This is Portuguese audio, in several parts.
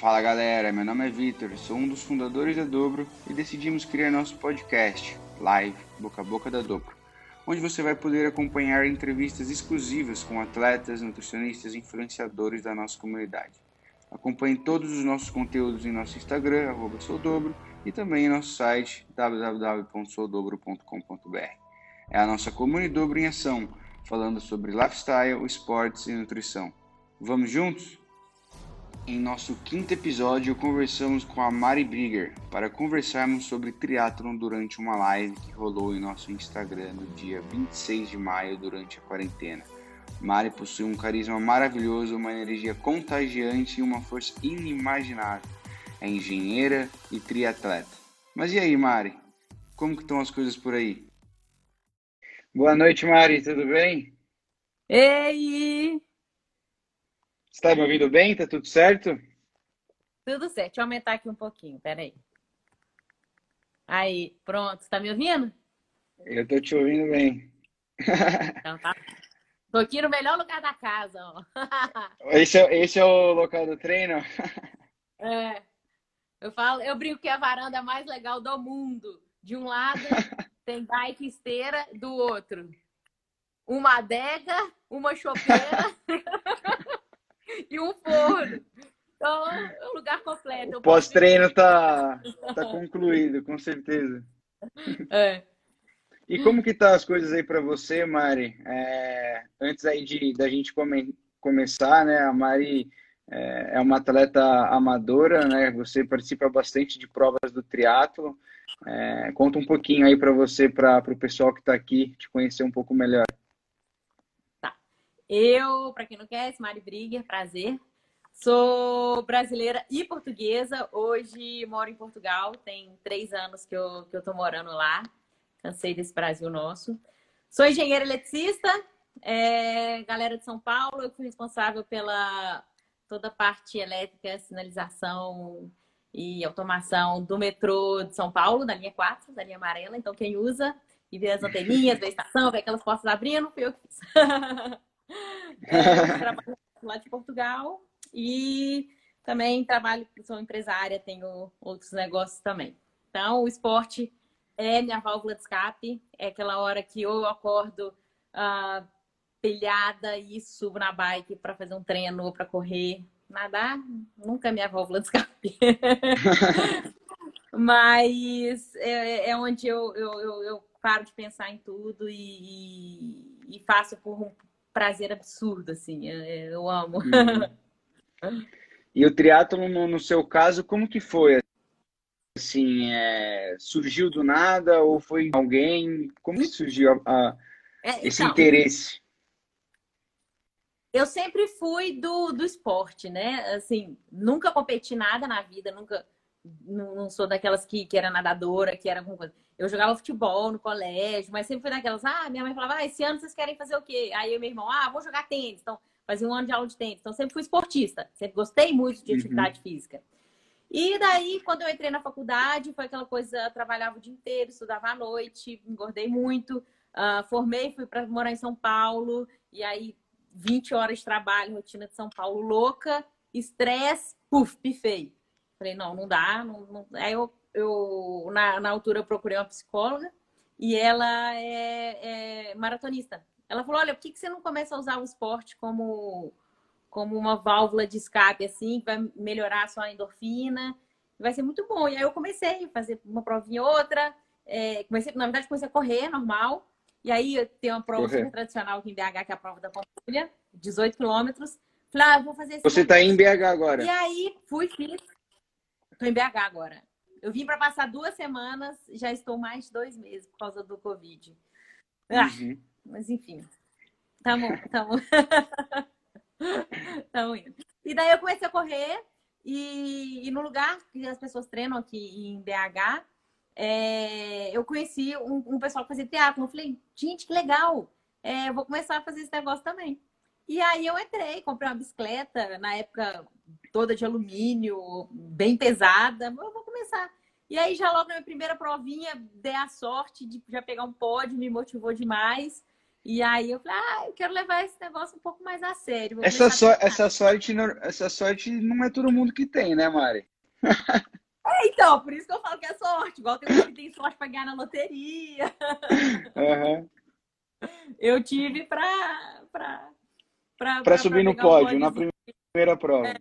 Fala galera, meu nome é Vitor, sou um dos fundadores da Dobro e decidimos criar nosso podcast, Live Boca a Boca da Dobro, onde você vai poder acompanhar entrevistas exclusivas com atletas, nutricionistas e influenciadores da nossa comunidade. Acompanhe todos os nossos conteúdos em nosso Instagram, soudobro, e também em nosso site www.soudobro.com.br. É a nossa comunidade Dobro em ação, falando sobre lifestyle, esportes e nutrição. Vamos juntos? Em nosso quinto episódio, conversamos com a Mari Brigger para conversarmos sobre triatlon durante uma live que rolou em nosso Instagram no dia 26 de maio durante a quarentena. Mari possui um carisma maravilhoso, uma energia contagiante e uma força inimaginável. É engenheira e triatleta. Mas e aí, Mari? Como que estão as coisas por aí? Boa noite, Mari, tudo bem? Ei! Você está me ouvindo bem? Tá tudo certo? Tudo certo. Deixa eu aumentar aqui um pouquinho, peraí. Aí, pronto. Você tá me ouvindo? Eu tô te ouvindo bem. Então tá. Tô aqui no melhor lugar da casa, ó. Esse é, esse é o local do treino? É. Eu falo, eu brinco que é a varanda mais legal do mundo. De um lado tem bike esteira, do outro uma adega, uma chopeira. e um forno. Então, é um lugar completo. O pós-treino tá, tá concluído, com certeza. É. E como que tá as coisas aí para você, Mari? É, antes aí de da gente come, começar, né? A Mari é, é, uma atleta amadora, né? Você participa bastante de provas do triatlo. É, conta um pouquinho aí para você, para o pessoal que está aqui, te conhecer um pouco melhor. Eu, para quem não conhece, Mari Brigger, prazer. Sou brasileira e portuguesa. Hoje moro em Portugal. Tem três anos que eu, que eu tô morando lá. Cansei desse Brasil nosso. Sou engenheira eletricista. É, galera de São Paulo. Eu fui responsável pela toda a parte elétrica, sinalização e automação do metrô de São Paulo, da linha 4, da linha amarela. Então, quem usa e vê as anteninhas, vê a estação, vê aquelas portas abrindo, fui eu que fiz. É, trabalho lá de Portugal e também trabalho, sou empresária, tenho outros negócios também. Então, o esporte é minha válvula de escape, é aquela hora que eu acordo uh, pilhada e subo na bike para fazer um treino ou para correr. Nadar nunca é minha válvula de escape. Mas é, é onde eu, eu, eu, eu, paro de pensar em tudo e, e faço por, prazer absurdo, assim. Eu amo. Uhum. E o triatlo no, no, seu caso, como que foi? Assim, é, surgiu do nada ou foi alguém? Como que surgiu a, a, é, esse então, interesse? Eu sempre fui do, do esporte, né? Assim, nunca competi nada na vida, nunca não, não sou daquelas que, que era nadadora, que era alguma coisa. Eu jogava futebol no colégio, mas sempre fui daquelas, ah, minha mãe falava, ah, esse ano vocês querem fazer o quê? Aí eu meu irmão, ah, vou jogar tênis. Então, fazia um ano de aula de tênis. Então, sempre fui esportista, sempre gostei muito de uhum. atividade uhum. física. E daí, quando eu entrei na faculdade, foi aquela coisa, trabalhava o dia inteiro, estudava à noite, engordei muito, uh, formei, fui para morar em São Paulo, e aí 20 horas de trabalho, rotina de São Paulo louca, estresse, puf, pifei. Falei, não, não dá. Não, não... Aí eu, eu na, na altura, eu procurei uma psicóloga e ela é, é maratonista. Ela falou, olha, por que, que você não começa a usar o esporte como, como uma válvula de escape, assim, que vai melhorar a sua endorfina? Vai ser muito bom. E aí eu comecei a fazer uma provinha outra. É, comecei, na verdade, comecei a correr, normal. E aí tem uma prova super tradicional aqui em BH, que é a prova da Pampulha, 18 quilômetros. Falei, ah, vou fazer Você está em BH agora? E aí fui, fiz. Tô em BH agora. Eu vim para passar duas semanas, já estou mais de dois meses por causa do Covid. Ah, uhum. Mas enfim. Tamo, tamo. tamo indo. E daí eu comecei a correr e, e no lugar que as pessoas treinam aqui em BH, é, eu conheci um, um, pessoal que fazia teatro. Eu falei, gente, que legal! É, eu vou começar a fazer esse negócio também. E aí eu entrei, comprei uma bicicleta, na época toda de alumínio, bem pesada. Eu vou começar. E aí, já logo na minha primeira provinha, dei a sorte de já pegar um pódio, me motivou demais. E aí eu falei, ah, eu quero levar esse negócio um pouco mais a sério. Vou Essa, so- essa, sorte, não- essa sorte não é todo mundo que tem, né, Mari? É, então, por isso que eu falo que é sorte. Igual tem uns que tem sorte pra ganhar na loteria. Aham. Eu tive pra, Pra subir no pegar um pódio, na primeira prova. É,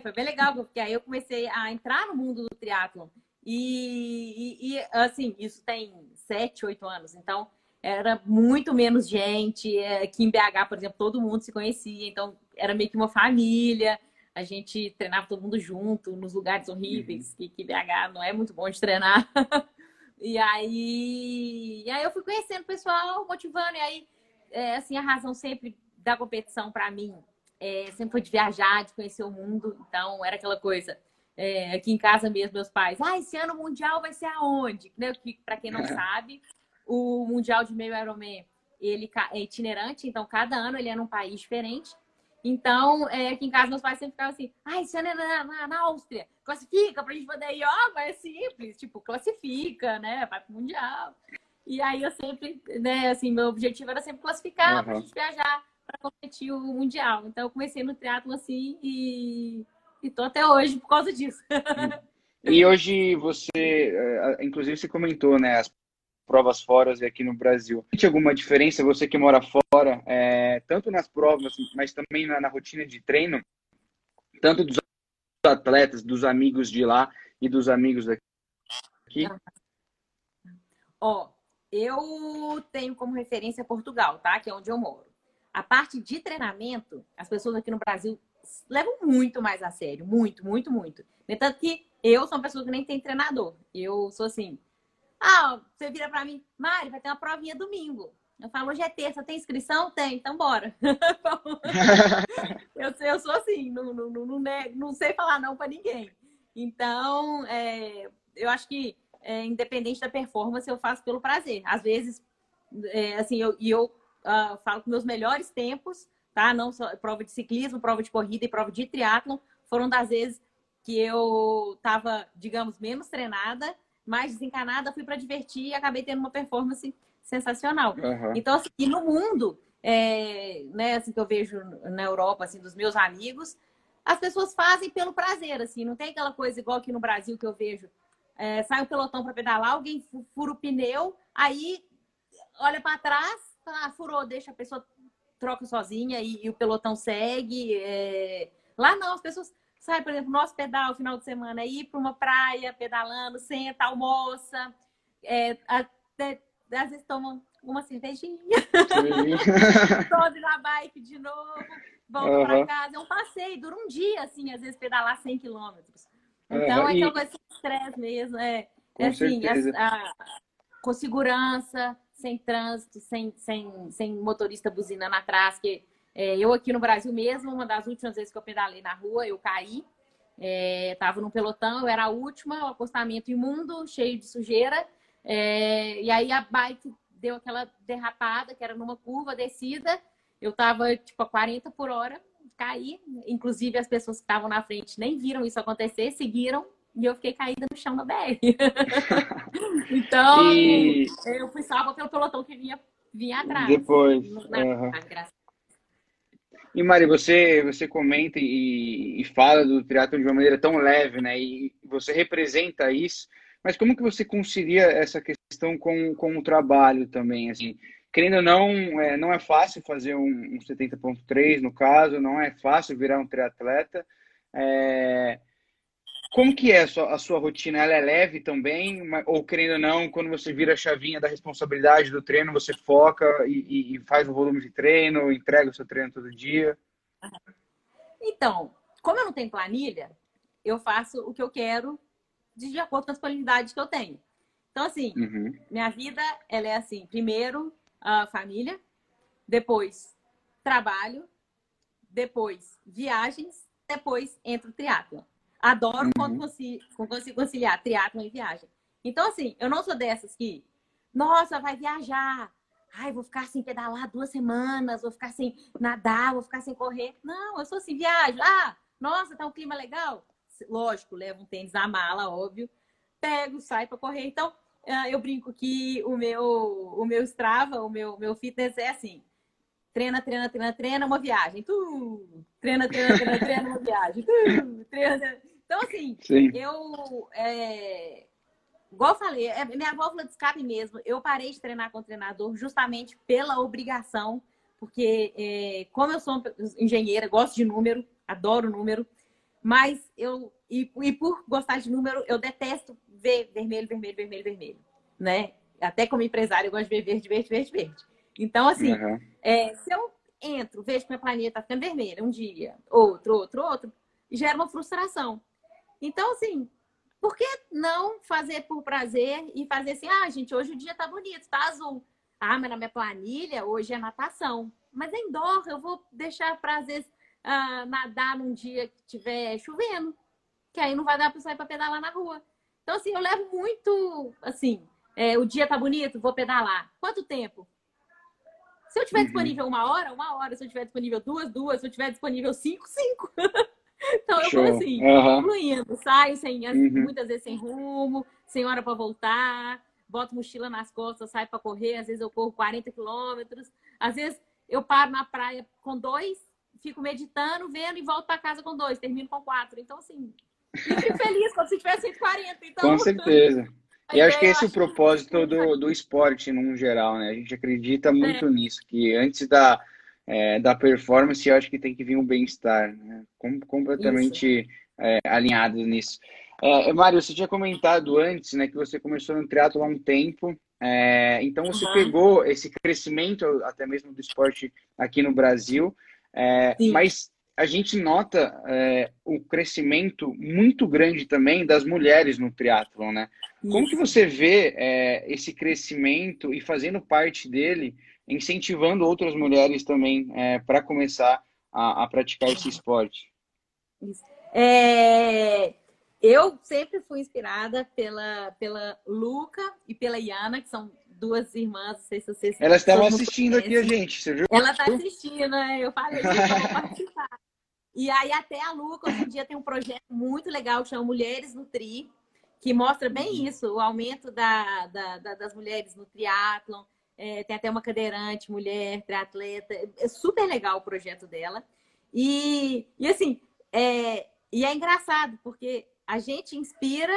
foi bem legal, porque aí eu comecei a entrar no mundo do triatlon. E, e, e, assim, isso tem sete, oito anos. Então, era muito menos gente. É, Aqui em BH, por exemplo, todo mundo se conhecia. Então, era meio que uma família. A gente treinava todo mundo junto, nos lugares horríveis, que, que BH não é muito bom de treinar. E aí, e aí eu fui conhecendo o pessoal, motivando. E aí, é, assim, a razão sempre da competição para mim é, sempre foi de viajar, de conhecer o mundo. Então, era aquela coisa. é, aqui em casa mesmo, meus pais, ah, esse ano o Mundial vai ser aonde? Né? Para quem não sabe, o Mundial de meio Ironman, ele é itinerante, então cada ano ele é num país diferente. Então, é, aqui em casa, meus pais sempre ficavam assim: ah, esse ano é na, na, na Áustria, classifica pra gente poder ir. Ó, mas é simples, tipo, classifica, né? Vai pro Mundial. E aí eu sempre, né, assim, meu objetivo era sempre classificar pra Aham. gente viajar para competir o Mundial. Então, eu comecei no triatlo assim e, e tô até hoje por causa disso. E hoje você, eh, inclusive você comentou, né, as provas fora aqui no Brasil. Tem alguma diferença, você que mora fora, eh, tanto nas provas, mas também na, na rotina de treino, tanto dos atletas, dos amigos de lá e dos amigos daqui? Ó, eu tenho como referência Portugal, tá? Que é onde eu moro. A parte de treinamento, as pessoas aqui no Brasil levam muito mais a sério. Muito, muito, muito. No entanto que eu sou uma pessoa que nem tem treinador. Eu sou assim. Ah, você vira pra mim, Mari, vai ter uma provinha domingo. Eu falo, hoje é terça, tem inscrição? Tem, então bora. eu, eu sou assim, não, não, não, não, sei falar não pra ninguém. Então, é, eu acho que é, independente da performance, eu faço pelo prazer. Às vezes, é, assim, eu, e eu ah, falo que meus melhores tempos, tá? Não só prova de ciclismo, prova de corrida e prova de triatlon, foram das vezes que eu tava, digamos, menos treinada, mais desencanada, fui para divertir e acabei tendo uma performance sensacional. Aham. Então, assim, e no mundo, é, né, assim, que eu vejo na Europa, assim, dos meus amigos, as pessoas fazem pelo prazer, assim, não tem aquela coisa igual aqui no Brasil que eu vejo. É, sai um pelotão para pedalar, alguém fu- fura o pneu, aí olha para trás, ah, furou, deixa a pessoa troca sozinha e, e o pelotão segue. é. Lá não, as pessoas saem, por exemplo, nosso pedal final de semana é ir para uma praia pedalando, senta, almoça, é, até, às vezes tomam uma cervejinha, sobe na bike de novo, volta Aham. para casa. É um passeio, dura um dia, assim, às vezes pedalar 100 quilômetros. Então, Aham, é aquela coisa sem estresse mesmo. É, é assim, a- a- com segurança, sem trânsito, sem, sem, sem motorista buzinando atrás. Que, é, eu aqui no Brasil mesmo, uma das últimas vezes que eu pedalei na rua, eu caí. É, num pelotão, eu era a última, o acostamento imundo, cheio de sujeira. É, e aí a bike deu aquela derrapada, que era numa curva, descida. Eu tava, tipo, a 40 por hora, caí. Inclusive, as pessoas que estavam na frente nem viram isso acontecer, seguiram. E eu fiquei caída no chão da BR. então, E eu fui salva pelo pelotão que vinha, vinha atrás. depois, Na- graças E Mari, você, você comenta e, e fala do triatlo de uma maneira tão leve, né? E você representa isso, mas como que você concilia essa questão com, com o trabalho também, assim? Querendo ou não, é, não é fácil fazer um, um 70.3 no caso, não é fácil virar um triatleta. É, como que é a sua, a sua rotina? Ela é leve também? Ou querendo ou não, quando você vira a chavinha da responsabilidade do treino, você foca e, e- e faz o volume de treino, entrega o seu treino todo dia? Então, como eu não tenho planilha, eu faço o que eu quero de, de acordo com as qualidades que eu tenho. Então, assim, Uhum. minha vida, ela é assim, primeiro, a família, depois trabalho, depois viagens, depois entra o triatlo. Adoro Uhum. quando consigo, quando consigo conciliar triatlo e viagem. Então, assim, eu não sou dessas que, nossa, vai viajar. Ai, vou ficar sem pedalar duas semanas, vou ficar sem nadar, vou ficar sem correr. Não, eu sou assim, viajo. Ah, nossa, tá um clima legal. Lógico, levo um tênis na mala, óbvio. Pego, saio para correr. Então, eu brinco que o meu, o meu Strava, o meu, meu fitness é assim: treina, treina, treina, treina, uma viagem. Tu, treina, treina, treina, treina, uma viagem. Tu, treina, treina. Então, assim, Sim. eu. É, igual eu falei, é minha válvula de escape mesmo. Eu parei de treinar com o treinador justamente pela obrigação, porque, é, como eu sou engenheira, gosto de número, adoro número, mas eu. E, e por gostar de número, eu detesto ver vermelho, vermelho, vermelho, vermelho. Né? Até como empresário, eu gosto de ver verde, verde, verde, verde. Então, assim, uhum. é, se eu entro, vejo que minha planeta tá ficando vermelha um dia, outro, outro, outro, gera uma frustração. Então, assim, por que não fazer por prazer e fazer assim, ah, gente, hoje o dia tá bonito, tá azul. Ah, mas na minha planilha hoje é natação. Mas é indoor, eu vou deixar às vezes, uh, nadar num dia que tiver chovendo. Que aí não vai dar para sair para pedalar na rua. Então, assim, eu levo muito, assim, é, o dia tá bonito, vou pedalar. Quanto tempo? Se eu tiver uhum. disponível uma hora, uma hora. Se eu tiver disponível duas, duas. Se eu tiver disponível cinco, cinco. então eu Show. vou assim, uhum. fluindo. Saio sem, uhum. muitas vezes sem rumo, sem hora para voltar. Boto mochila nas costas, saio para correr. Às vezes eu corro 40 quilômetros. Às vezes eu paro na praia com dois, fico meditando, vendo e volto para casa com dois. Termino com quatro. Então, assim, fico feliz quando se tiver 140. Então... Com certeza. E acho que esse é o propósito do, do esporte num geral, né? A gente acredita muito é. nisso, que antes da, é, da performance, eu acho que tem que vir um bem-estar, né? Com, completamente é, alinhado nisso. É, Mário, você tinha comentado antes, né, que você começou no triatlo há um tempo, é, então você uhum. pegou esse crescimento, até mesmo do esporte aqui no Brasil, é, mas a gente nota é, o crescimento muito grande também das mulheres no triatlon, né? Como que você vê é, esse crescimento e fazendo parte dele, incentivando outras mulheres também é, para começar a, a, praticar esse esporte? É, eu sempre fui inspirada pela, pela Luca e pela Iana, que são duas irmãs, não sei se vocês... Elas estavam assistindo aqui a gente, você viu? Ela está assistindo, né? Eu falei, vamos participar. E aí até a Luca, hoje em dia, tem um projeto muito legal que chama Mulheres no Tri, que mostra bem uhum. isso, o aumento da, da, da das mulheres no triatlon. É, tem até uma cadeirante, mulher, triatleta. É super legal o projeto dela. E, e assim, é, e é engraçado, porque a gente inspira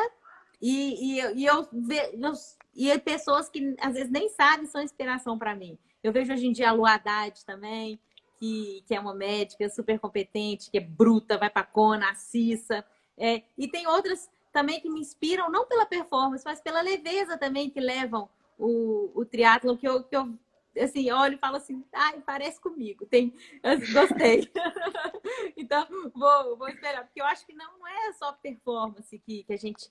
e, e, e eu vejo e pessoas que às vezes nem sabem são inspiração para mim. Eu vejo hoje em dia a Lu Haddad também, que, que é uma médica super competente, que é bruta, vai para Cona, a Cissa. É, e tem outras também que me inspiram, não pela performance, mas pela leveza também que levam o, o triatlo que eu, que eu assim, olho e falo assim, ai, parece comigo, tem, gostei. então, vou, vou esperar, porque eu acho que não, não é só performance que, que a gente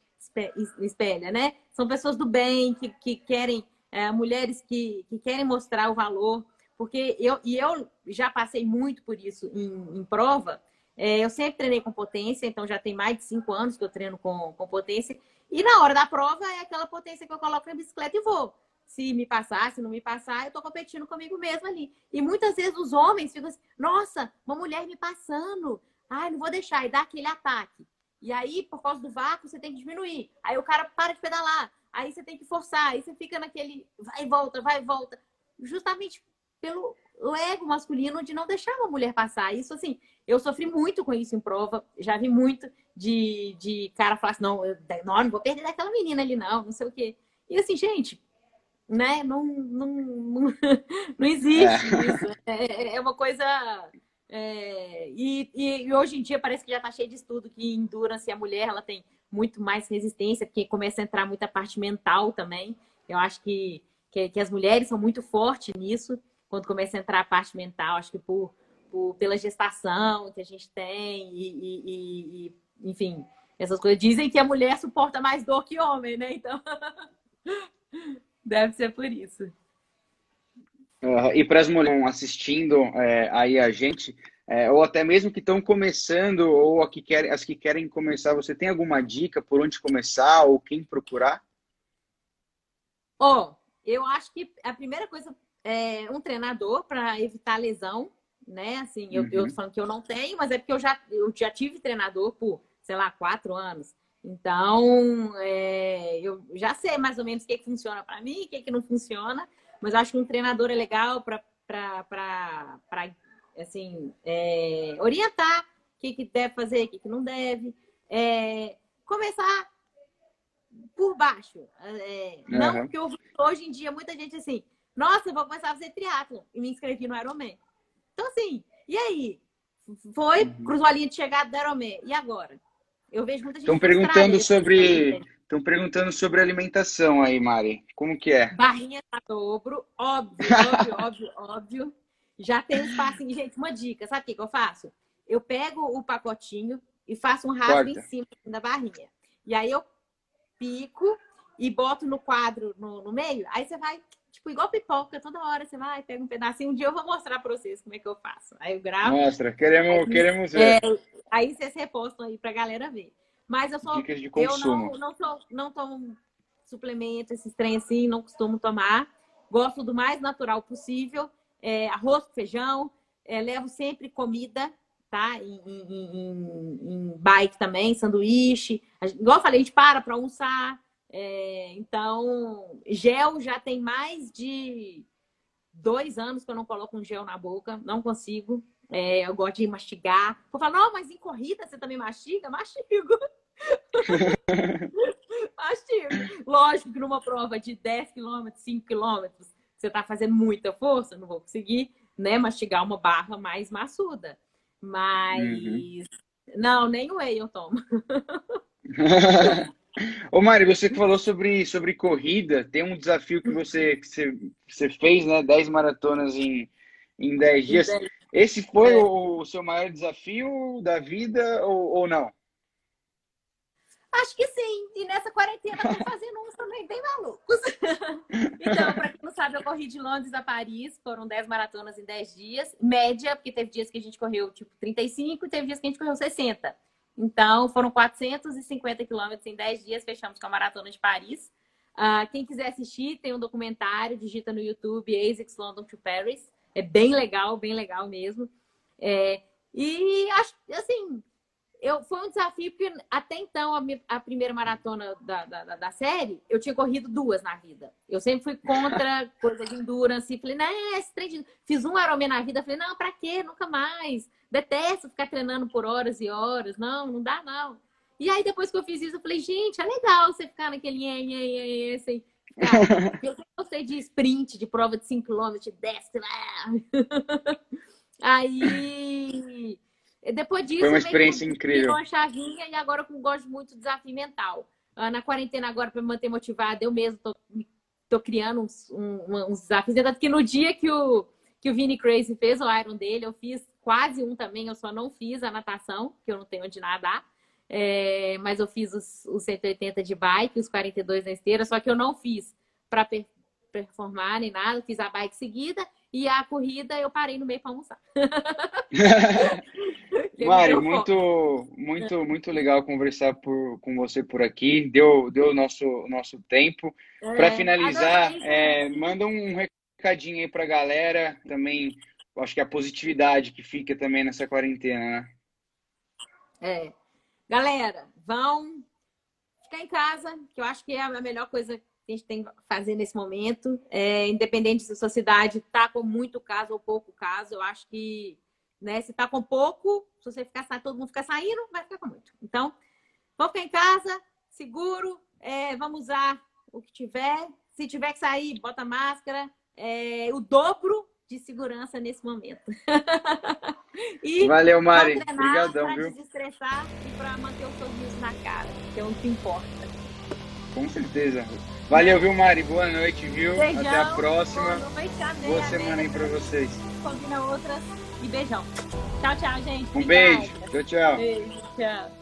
espelha, né? São pessoas do bem, que, que querem, é, mulheres que, que querem mostrar o valor, porque eu, e eu já passei muito por isso em, em prova, é, eu sempre treinei com potência, então já tem mais de cinco anos que eu treino com, com potência. E na hora da prova é aquela potência que eu coloco na bicicleta e vou. Se me passar, se não me passar, eu tô competindo comigo mesmo ali. E muitas vezes os homens ficam assim, nossa, uma mulher me passando. Ai, não vou deixar, e dá aquele ataque. E aí, por causa do vácuo, você tem que diminuir. Aí o cara para de pedalar. Aí você tem que forçar. Aí você fica naquele vai e volta, vai e volta. Justamente pelo ego masculino de não deixar uma mulher passar. Isso, assim, eu sofri muito com isso em prova. Já vi muito de, de cara falar assim, não, eu, não, não vou perder daquela menina ali, não, não sei o quê. E assim, gente, né, não, não, não, não existe é. isso. É, é, é uma coisa... É, e, e, hoje em dia parece que já está cheio de estudo que endurance a mulher ela tem muito mais resistência, porque começa a entrar muita parte mental também. Eu acho que, que, que as mulheres são muito fortes nisso, quando começa a entrar a parte mental, acho que por por, pela gestação que a gente tem e, e, e, enfim, essas coisas. Dizem que a mulher suporta mais dor que homem, né? Então, deve ser por isso. Uh, e para as mulheres assistindo é, aí a gente, é, ou até mesmo que estão começando, ou que querem, as que querem começar, você tem alguma dica por onde começar ou quem procurar? Oh, eu acho que a primeira coisa é um treinador para evitar lesão né? Assim, eu, uhum. eu tô falando que eu não tenho, mas é porque eu já, eu já tive treinador por, sei lá, quatro anos. Então, é, eu já sei mais ou menos o que, que funciona para mim, o que, que não funciona, mas acho que um treinador é legal para assim, é, orientar o que, que deve fazer, o que, que não deve. É, começar por baixo. É, uhum. Não, porque hoje em dia muita gente assim, nossa, vou começar a fazer triatlo e me inscrevi no Ironman. Então, assim, e aí? Foi, uhum. cruzou a linha de chegada do Ironman. E agora? Eu vejo muita gente. Estão perguntando sobre. Estão perguntando sobre alimentação aí, Mari. Como que é? Barrinha a dobro, óbvio, óbvio, óbvio, óbvio. Já tem um espacinho. Gente, uma dica. Sabe o que, que eu faço? Eu pego o pacotinho e faço um rasgo em cima da barrinha. E aí eu pico e boto no quadro no, no meio. Aí você vai, tipo, igual pipoca, toda hora você vai, pega um pedacinho. Um dia eu vou mostrar pra vocês como é que eu faço. Aí eu gravo. Mostra, queremos, aí, queremos ver. É, aí vocês repostam aí pra galera ver. Mas eu sou. Dicas de consumo. Eu não, não, tô, não tomo suplemento, esses trem assim, não costumo tomar. Gosto do mais natural possível. É, arroz feijão. É, levo sempre comida tá? Em, em, em, em bike também, sanduíche. Igual eu falei, a gente para para almoçar. É, então, gel já tem mais de dois anos que eu não coloco um gel na boca, não consigo. É, eu gosto de mastigar. Eu falo, não, mas em corrida você também mastiga? Mastigo. mastigo. Lógico que numa prova de 10 km, 5 km, você está fazendo muita força, não vou conseguir né, mastigar uma barra mais maçuda. Mas. Uhum. Não, nem o whey eu tomo. Ô Mari, você que falou sobre, sobre corrida, tem um desafio que você, que você, você fez, né? 10 maratonas em, em 10 dias. Esse foi é. o seu maior desafio da vida ou, ou não? Acho que sim. E nessa quarentena tô fazendo uns também bem malucos. então, para quem não sabe, eu corri de Londres a Paris. Foram 10 maratonas em 10 dias. Média, porque teve dias que a gente correu tipo 35 e teve dias que a gente correu 60. Então, foram 450 quilômetros em 10 dias. Fechamos com a Maratona de Paris. Uh, quem quiser assistir, tem um documentário, digita no YouTube ASICS London to Paris. É bem legal, bem legal mesmo. É, e assim, eu, foi um desafio, porque até então, a, a primeira maratona da, da, da, série, eu tinha corrido duas na vida. Eu sempre fui contra coisa de endurance. Falei, né, esse trem de... Fiz um Ironman na vida. Falei, não, pra quê? Nunca mais. Detesto ficar treinando por horas e horas. Não, não dá, não. E aí, depois que eu fiz isso, eu falei, gente, é legal você ficar naquele... Assim, eu sempre gostei de sprint, de prova de 5 km, de 10 Aí depois disso, foi uma experiência incrível. uma chavinha e agora eu gosto muito do desafio mental. Ah, na quarentena agora, para me manter motivada, eu mesmo tô, tô criando uns, um, uns desafios. Tanto que no dia que o, que o Vini Crazy fez o Iron dele, eu fiz quase um também, eu só não fiz a natação, que eu não tenho onde nadar. É, mas eu fiz os, os 180 de bike, os 42 na esteira, só que eu não fiz para per performar nem nada, fiz a bike seguida e a corrida eu parei no meio para almoçar. Mari, muito, muito, muito legal conversar por, com você por aqui. Deu, deu o nosso, nosso tempo. É, para finalizar, é, manda um recadinho aí para a galera também. Acho que a positividade que fica também nessa quarentena, né? É. Galera, vão ficar em casa, que eu acho que é a melhor coisa a gente tem que fazer nesse momento. É, independente se a sua cidade está com muito caso ou pouco caso, eu acho que né, se está com pouco, se você ficar todo mundo ficar saindo, vai ficar com muito. Então, vamos ficar em casa, seguro, é, vamos usar o que tiver. Se tiver que sair, bota máscara. É, o dobro de segurança nesse momento. e Valeu, Mari. Obrigadão, viu? Para desestressar e para manter o sorriso na cara, que é o que importa. Com certeza. Valeu, viu, Mari? Boa noite, viu? Beijão, Até a próxima. Boa, noite, boa semana aí pra vocês. Combina outras e beijão. Tchau, tchau, gente. Um beijo. Tchau, tchau. Beijo, tchau.